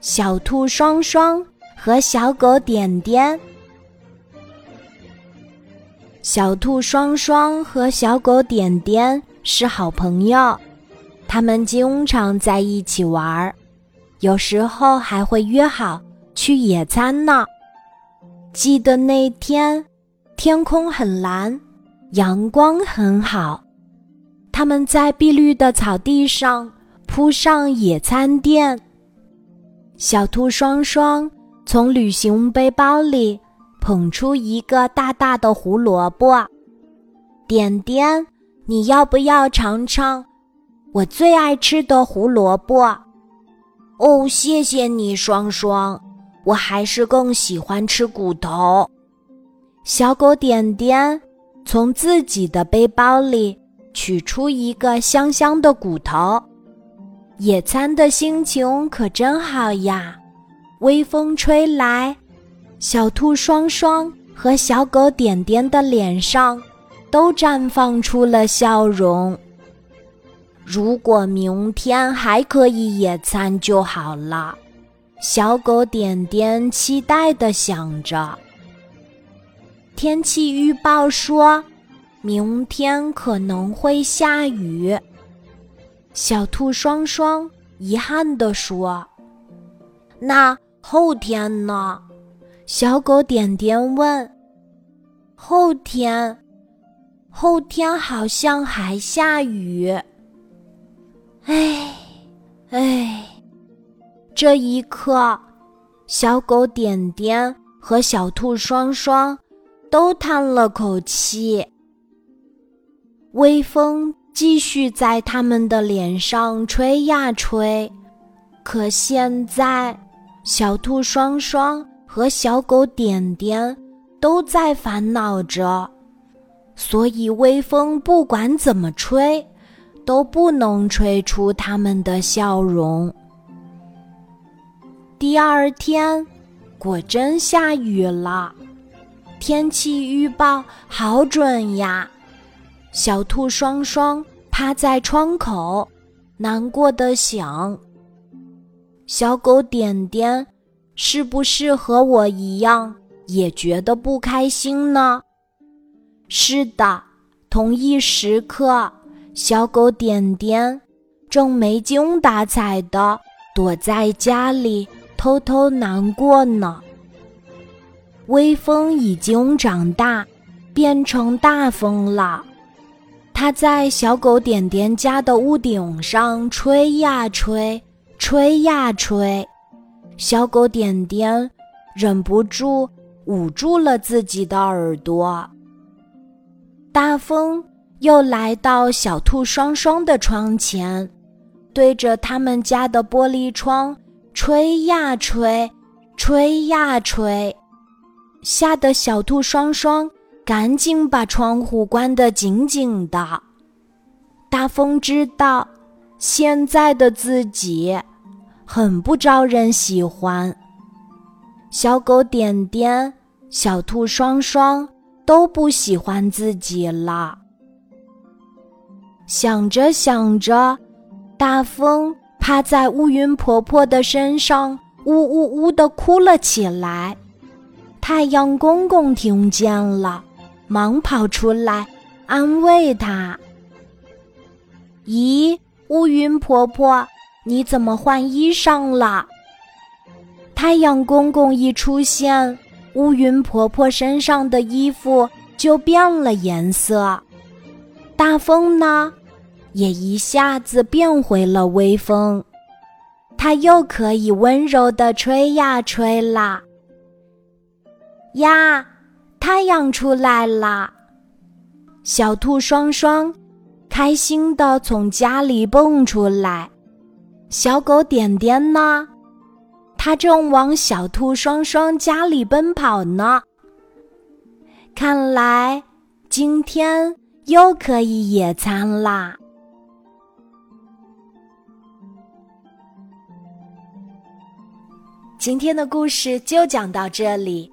小兔双双和小狗点点。小兔双双和小狗点点是好朋友，他们经常在一起玩儿，有时候还会约好去野餐呢。记得那天，天空很蓝，阳光很好，他们在碧绿的草地上铺上野餐垫。小兔双双从旅行背包里捧出一个大大的胡萝卜，点点，你要不要尝尝我最爱吃的胡萝卜？哦，谢谢你，双双，我还是更喜欢吃骨头。小狗点点从自己的背包里取出一个香香的骨头。野餐的心情可真好呀！微风吹来，小兔双双和小狗点点的脸上都绽放出了笑容。如果明天还可以野餐就好了，小狗点点期待地想着。天气预报说，明天可能会下雨。小兔双双遗憾地说：“那后天呢？”小狗点点问。“后天，后天好像还下雨。”哎，哎，这一刻，小狗点点和小兔双双都叹了口气。微风。继续在他们的脸上吹呀吹，可现在小兔双双和小狗点点都在烦恼着，所以微风不管怎么吹，都不能吹出他们的笑容。第二天，果真下雨了，天气预报好准呀！小兔双双趴在窗口，难过的想：“小狗点点，是不是和我一样也觉得不开心呢？”是的，同一时刻，小狗点点正没精打采的躲在家里偷偷难过呢。微风已经长大，变成大风了。它在小狗点点家的屋顶上吹呀吹，吹呀吹，小狗点点忍不住捂住了自己的耳朵。大风又来到小兔双双的窗前，对着他们家的玻璃窗吹呀吹，吹呀吹，吓得小兔双双。赶紧把窗户关得紧紧的。大风知道，现在的自己很不招人喜欢。小狗点点、小兔双双都不喜欢自己了。想着想着，大风趴在乌云婆婆的身上，呜呜呜的哭了起来。太阳公公听见了。忙跑出来安慰他。咦，乌云婆婆，你怎么换衣裳了？太阳公公一出现，乌云婆婆身上的衣服就变了颜色。大风呢，也一下子变回了微风，它又可以温柔的吹呀吹啦。呀。太阳出来啦！小兔双双开心的从家里蹦出来。小狗点点呢？它正往小兔双双家里奔跑呢。看来今天又可以野餐啦！今天的故事就讲到这里。